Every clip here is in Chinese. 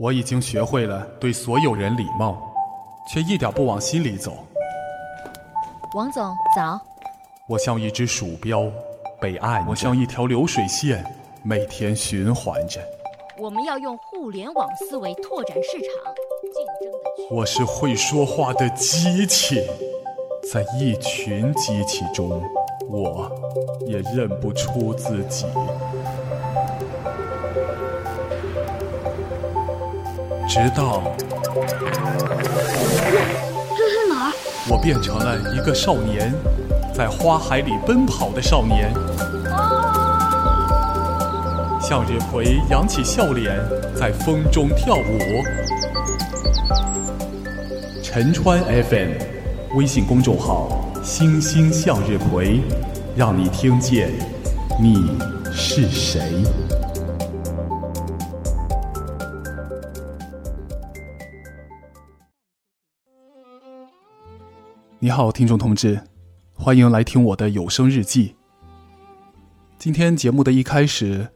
我已经学会了对所有人礼貌，却一点不往心里走。王总早。我像一只鼠标，被按；我像一条流水线，每天循环着。我们要用互联网思维拓展市场，竞争的。我是会说话的机器，在一群机器中，我也认不出自己。直到这是哪儿？我变成了一个少年，在花海里奔跑的少年。向日葵扬起笑脸，在风中跳舞。陈川 FM 微信公众号“星星向日葵”，让你听见你是谁。你好，听众同志，欢迎来听我的有声日记。今天节目的一开始，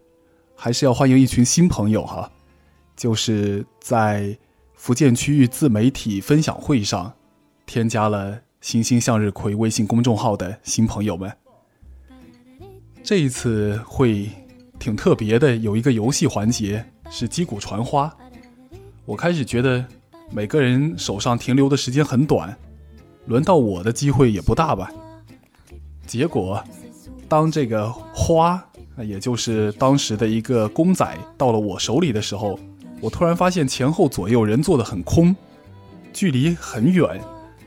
还是要欢迎一群新朋友哈，就是在福建区域自媒体分享会上添加了“星星向日葵”微信公众号的新朋友们。这一次会挺特别的，有一个游戏环节是击鼓传花。我开始觉得每个人手上停留的时间很短。轮到我的机会也不大吧？结果，当这个花，也就是当时的一个公仔到了我手里的时候，我突然发现前后左右人坐的很空，距离很远，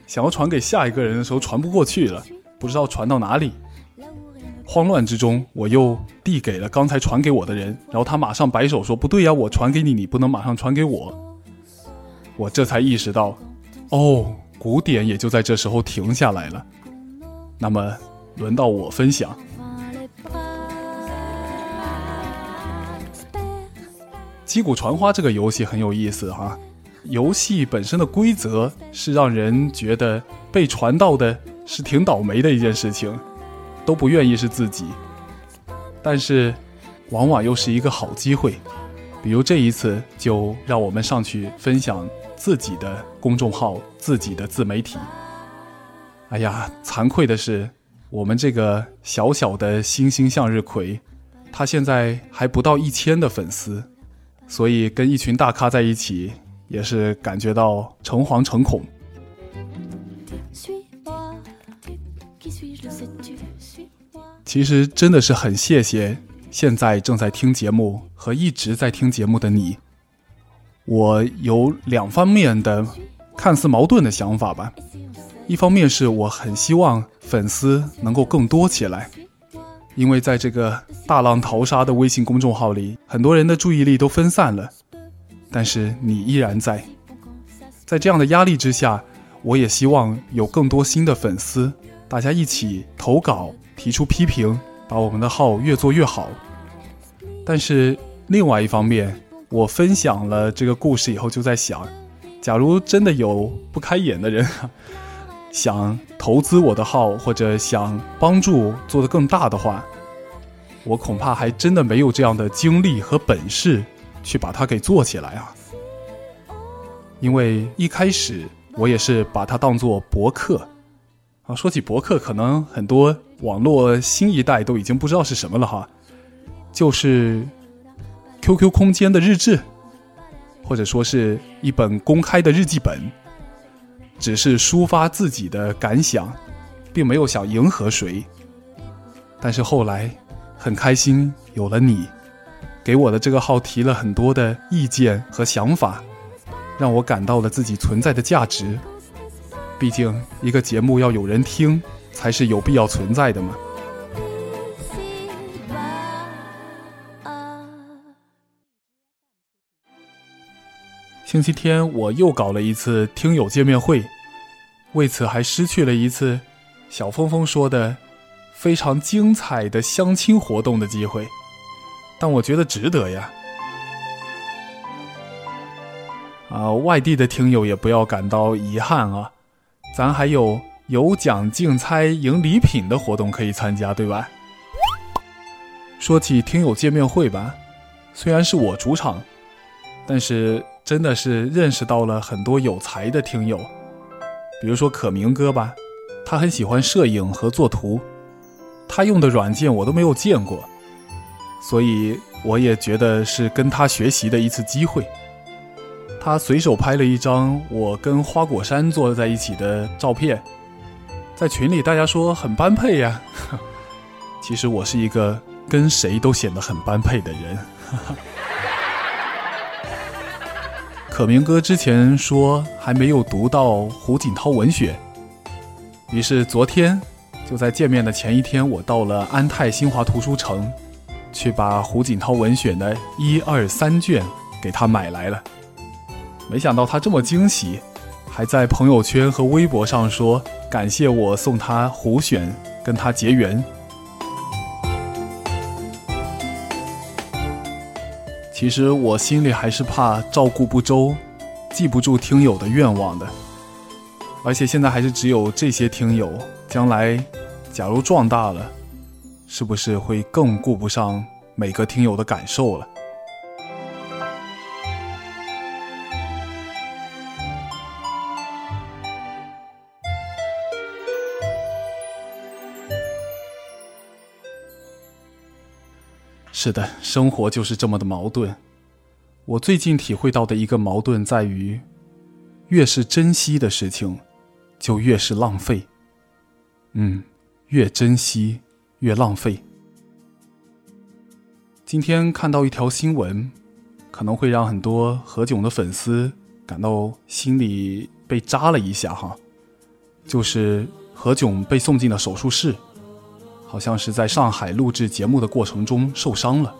想要传给下一个人的时候传不过去了，不知道传到哪里。慌乱之中，我又递给了刚才传给我的人，然后他马上摆手说：“不对呀，我传给你，你不能马上传给我。”我这才意识到，哦。鼓点也就在这时候停下来了。那么，轮到我分享。击鼓传花这个游戏很有意思哈。游戏本身的规则是让人觉得被传到的是挺倒霉的一件事情，都不愿意是自己。但是，往往又是一个好机会。比如这一次，就让我们上去分享。自己的公众号，自己的自媒体。哎呀，惭愧的是，我们这个小小的星星向日葵，他现在还不到一千的粉丝，所以跟一群大咖在一起，也是感觉到诚惶诚恐。其实真的是很谢谢现在正在听节目和一直在听节目的你。我有两方面的看似矛盾的想法吧，一方面是我很希望粉丝能够更多起来，因为在这个大浪淘沙的微信公众号里，很多人的注意力都分散了，但是你依然在，在这样的压力之下，我也希望有更多新的粉丝，大家一起投稿，提出批评，把我们的号越做越好。但是另外一方面，我分享了这个故事以后，就在想，假如真的有不开眼的人 想投资我的号，或者想帮助做得更大的话，我恐怕还真的没有这样的精力和本事去把它给做起来啊。因为一开始我也是把它当做博客啊。说起博客，可能很多网络新一代都已经不知道是什么了哈，就是。QQ 空间的日志，或者说是一本公开的日记本，只是抒发自己的感想，并没有想迎合谁。但是后来很开心有了你，给我的这个号提了很多的意见和想法，让我感到了自己存在的价值。毕竟一个节目要有人听，才是有必要存在的嘛。星期天我又搞了一次听友见面会，为此还失去了一次小峰峰说的非常精彩的相亲活动的机会，但我觉得值得呀。啊，外地的听友也不要感到遗憾啊，咱还有有奖竞猜赢礼品的活动可以参加，对吧？说起听友见面会吧，虽然是我主场，但是。真的是认识到了很多有才的听友，比如说可明哥吧，他很喜欢摄影和作图，他用的软件我都没有见过，所以我也觉得是跟他学习的一次机会。他随手拍了一张我跟花果山坐在一起的照片，在群里大家说很般配呀。其实我是一个跟谁都显得很般配的人。可明哥之前说还没有读到胡锦涛文学，于是昨天就在见面的前一天，我到了安泰新华图书城，去把胡锦涛文选的一二三卷给他买来了。没想到他这么惊喜，还在朋友圈和微博上说感谢我送他胡选，跟他结缘。其实我心里还是怕照顾不周，记不住听友的愿望的。而且现在还是只有这些听友，将来假如壮大了，是不是会更顾不上每个听友的感受了？是的，生活就是这么的矛盾。我最近体会到的一个矛盾在于，越是珍惜的事情，就越是浪费。嗯，越珍惜越浪费。今天看到一条新闻，可能会让很多何炅的粉丝感到心里被扎了一下哈，就是何炅被送进了手术室。好像是在上海录制节目的过程中受伤了。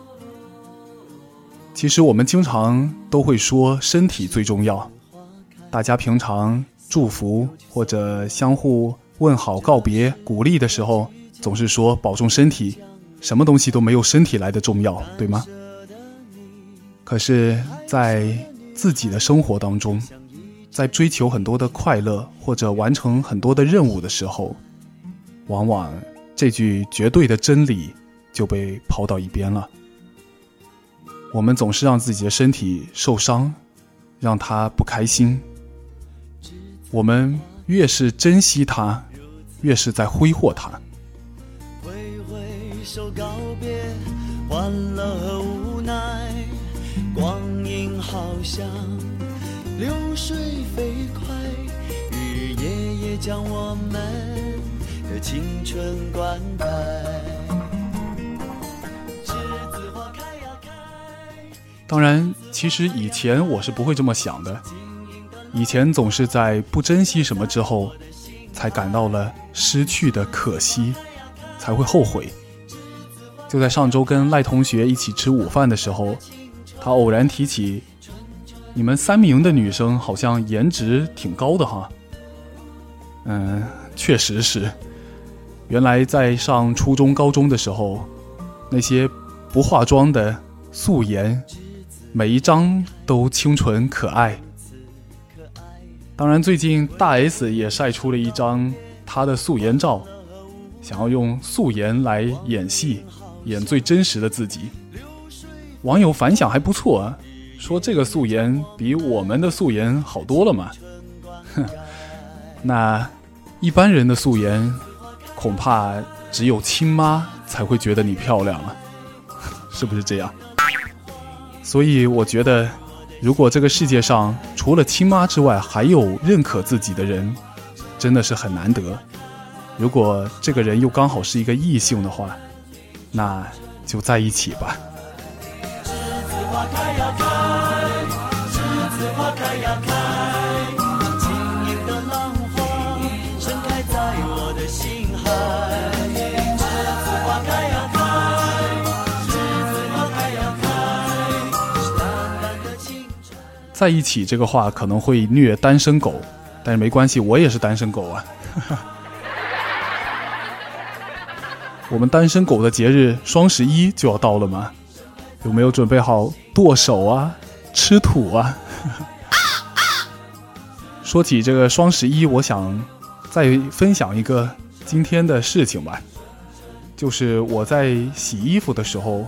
其实我们经常都会说身体最重要，大家平常祝福或者相互问好、告别、鼓励的时候，总是说保重身体，什么东西都没有身体来的重要，对吗？可是，在自己的生活当中，在追求很多的快乐或者完成很多的任务的时候，往往。这句绝对的真理就被抛到一边了。我们总是让自己的身体受伤，让他不开心。我们越是珍惜它，越是在挥霍它。挥挥手告别，欢乐和无奈，光阴好像流水飞快，日夜夜将我们。青春灌溉。当然，其实以前我是不会这么想的。以前总是在不珍惜什么之后，才感到了失去的可惜，才会后悔。就在上周跟赖同学一起吃午饭的时候，他偶然提起，你们三名的女生好像颜值挺高的哈。嗯，确实是。原来在上初中、高中的时候，那些不化妆的素颜，每一张都清纯可爱。当然，最近大 S 也晒出了一张她的素颜照，想要用素颜来演戏，演最真实的自己。网友反响还不错啊，说这个素颜比我们的素颜好多了嘛。哼，那一般人的素颜。恐怕只有亲妈才会觉得你漂亮了，是不是这样？所以我觉得，如果这个世界上除了亲妈之外还有认可自己的人，真的是很难得。如果这个人又刚好是一个异性的话，那就在一起吧。栀子花开呀开，栀子花开呀开在一起这个话可能会虐单身狗，但是没关系，我也是单身狗啊。我们单身狗的节日双十一就要到了吗？有没有准备好剁手啊、吃土啊？说起这个双十一，我想再分享一个今天的事情吧，就是我在洗衣服的时候，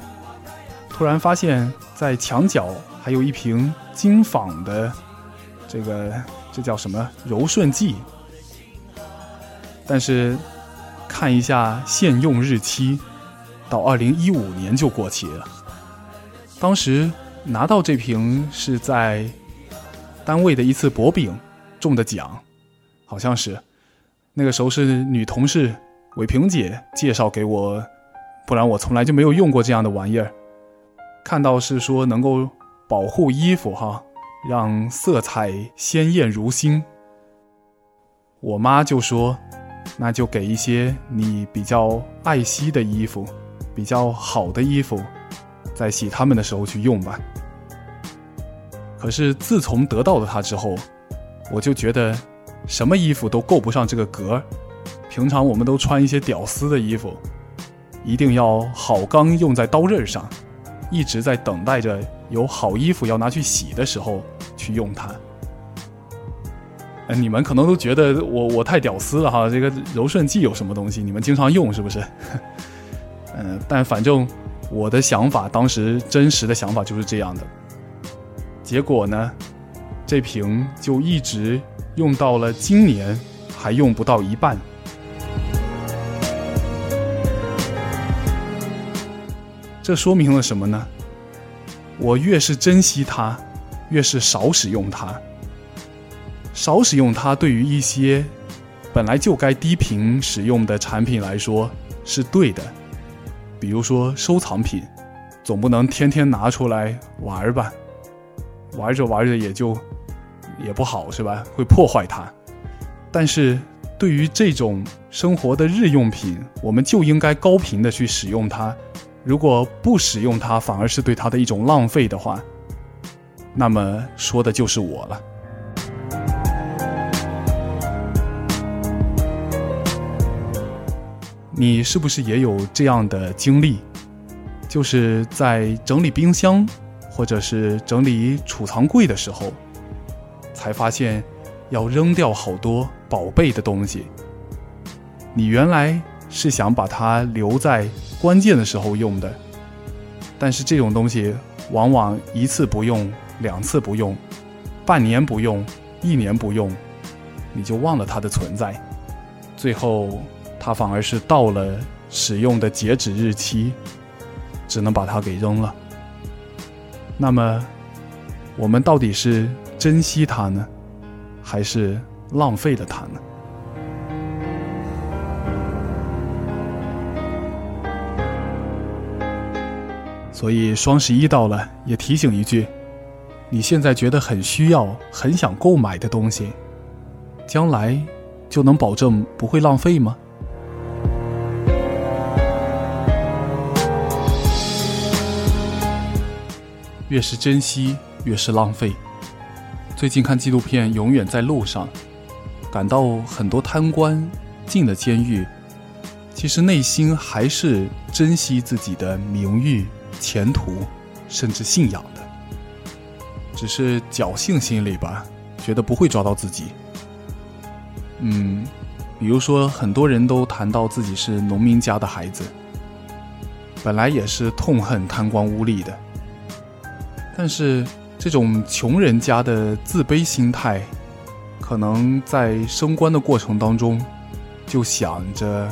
突然发现，在墙角还有一瓶金仿的这个这叫什么柔顺剂，但是看一下现用日期，到二零一五年就过期了。当时拿到这瓶是在单位的一次博饼中的奖，好像是那个时候是女同事伟平姐介绍给我，不然我从来就没有用过这样的玩意儿。看到是说能够保护衣服哈，让色彩鲜艳如新。我妈就说，那就给一些你比较爱惜的衣服，比较好的衣服，在洗它们的时候去用吧。可是自从得到了它之后，我就觉得什么衣服都够不上这个格。平常我们都穿一些屌丝的衣服，一定要好钢用在刀刃上。一直在等待着有好衣服要拿去洗的时候去用它。你们可能都觉得我我太屌丝了哈，这个柔顺剂有什么东西？你们经常用是不是？嗯，但反正我的想法，当时真实的想法就是这样的。结果呢，这瓶就一直用到了今年，还用不到一半。这说明了什么呢？我越是珍惜它，越是少使用它。少使用它，对于一些本来就该低频使用的产品来说是对的。比如说收藏品，总不能天天拿出来玩吧？玩着玩着也就也不好是吧？会破坏它。但是对于这种生活的日用品，我们就应该高频的去使用它。如果不使用它，反而是对它的一种浪费的话，那么说的就是我了。你是不是也有这样的经历？就是在整理冰箱或者是整理储藏柜的时候，才发现要扔掉好多宝贝的东西。你原来是想把它留在。关键的时候用的，但是这种东西往往一次不用，两次不用，半年不用，一年不用，你就忘了它的存在，最后它反而是到了使用的截止日期，只能把它给扔了。那么，我们到底是珍惜它呢，还是浪费了它呢？所以双十一到了，也提醒一句：你现在觉得很需要、很想购买的东西，将来就能保证不会浪费吗？越是珍惜，越是浪费。最近看纪录片《永远在路上》，感到很多贪官进了监狱，其实内心还是珍惜自己的名誉。前途，甚至信仰的，只是侥幸心理吧，觉得不会抓到自己。嗯，比如说，很多人都谈到自己是农民家的孩子，本来也是痛恨贪官污吏的，但是这种穷人家的自卑心态，可能在升官的过程当中，就想着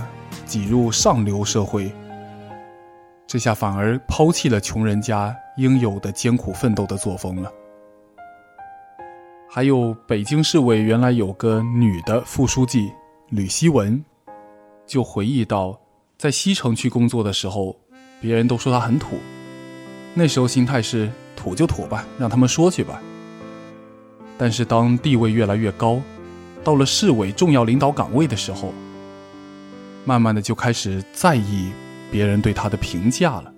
挤入上流社会。这下反而抛弃了穷人家应有的艰苦奋斗的作风了。还有北京市委原来有个女的副书记吕希文，就回忆到，在西城区工作的时候，别人都说她很土，那时候心态是土就土吧，让他们说去吧。但是当地位越来越高，到了市委重要领导岗位的时候，慢慢的就开始在意。别人对他的评价了，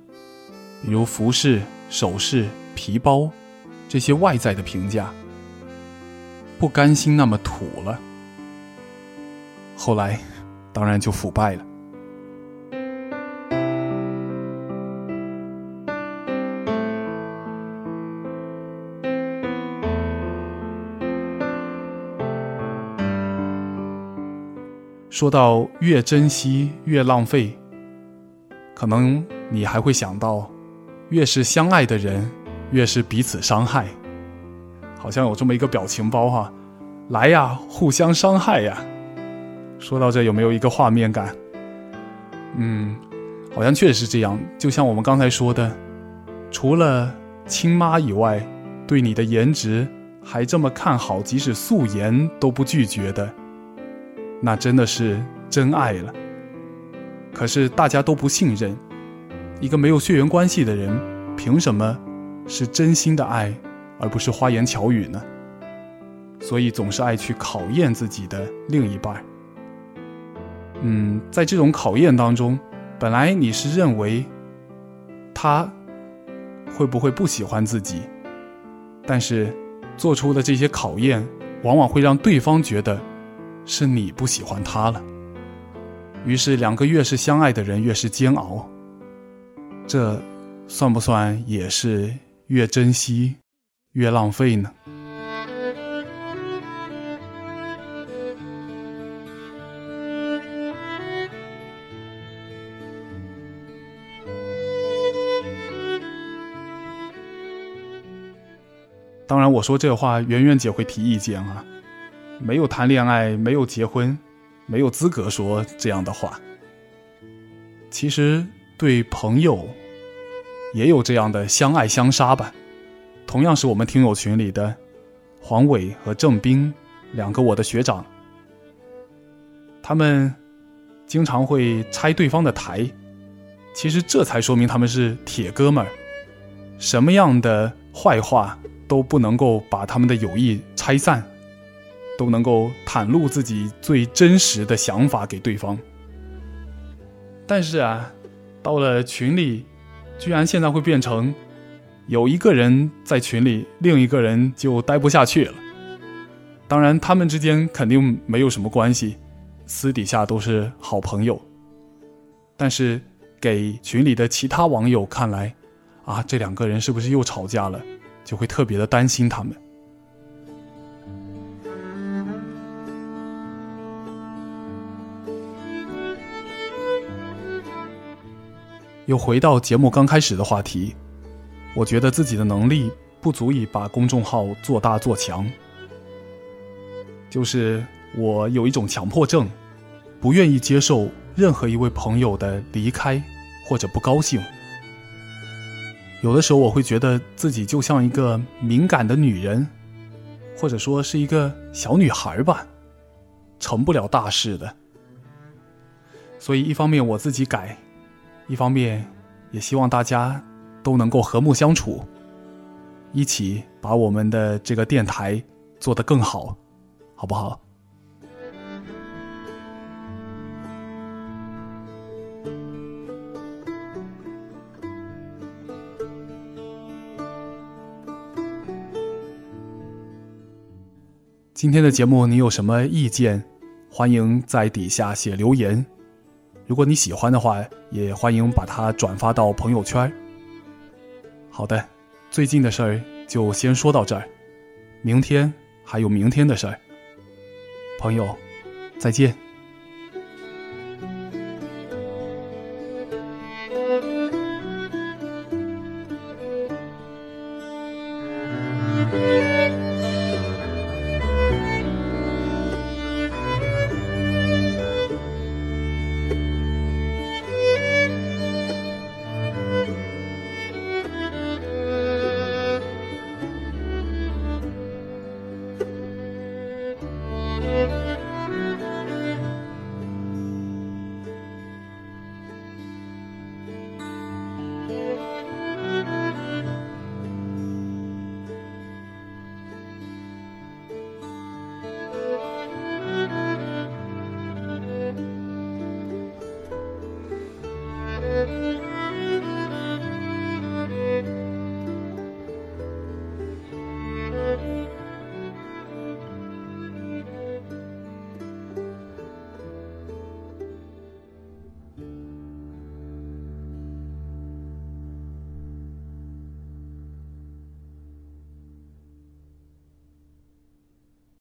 比如服饰、首饰、皮包这些外在的评价，不甘心那么土了。后来，当然就腐败了。说到越珍惜越浪费。可能你还会想到，越是相爱的人，越是彼此伤害。好像有这么一个表情包哈，来呀，互相伤害呀。说到这，有没有一个画面感？嗯，好像确实是这样。就像我们刚才说的，除了亲妈以外，对你的颜值还这么看好，即使素颜都不拒绝的，那真的是真爱了。可是大家都不信任，一个没有血缘关系的人，凭什么是真心的爱，而不是花言巧语呢？所以总是爱去考验自己的另一半。嗯，在这种考验当中，本来你是认为他会不会不喜欢自己，但是做出的这些考验，往往会让对方觉得是你不喜欢他了。于是，两个越是相爱的人越是煎熬。这算不算也是越珍惜越浪费呢？当然，我说这话，圆圆姐会提意见啊。没有谈恋爱，没有结婚。没有资格说这样的话。其实对朋友也有这样的相爱相杀吧。同样是我们听友群里的黄伟和郑斌两个我的学长，他们经常会拆对方的台。其实这才说明他们是铁哥们儿，什么样的坏话都不能够把他们的友谊拆散。都能够袒露自己最真实的想法给对方，但是啊，到了群里，居然现在会变成有一个人在群里，另一个人就待不下去了。当然，他们之间肯定没有什么关系，私底下都是好朋友。但是给群里的其他网友看来，啊，这两个人是不是又吵架了？就会特别的担心他们。又回到节目刚开始的话题，我觉得自己的能力不足以把公众号做大做强，就是我有一种强迫症，不愿意接受任何一位朋友的离开或者不高兴。有的时候我会觉得自己就像一个敏感的女人，或者说是一个小女孩吧，成不了大事的。所以一方面我自己改。一方面，也希望大家都能够和睦相处，一起把我们的这个电台做得更好，好不好？今天的节目你有什么意见？欢迎在底下写留言。如果你喜欢的话，也欢迎把它转发到朋友圈。好的，最近的事儿就先说到这儿，明天还有明天的事儿。朋友，再见。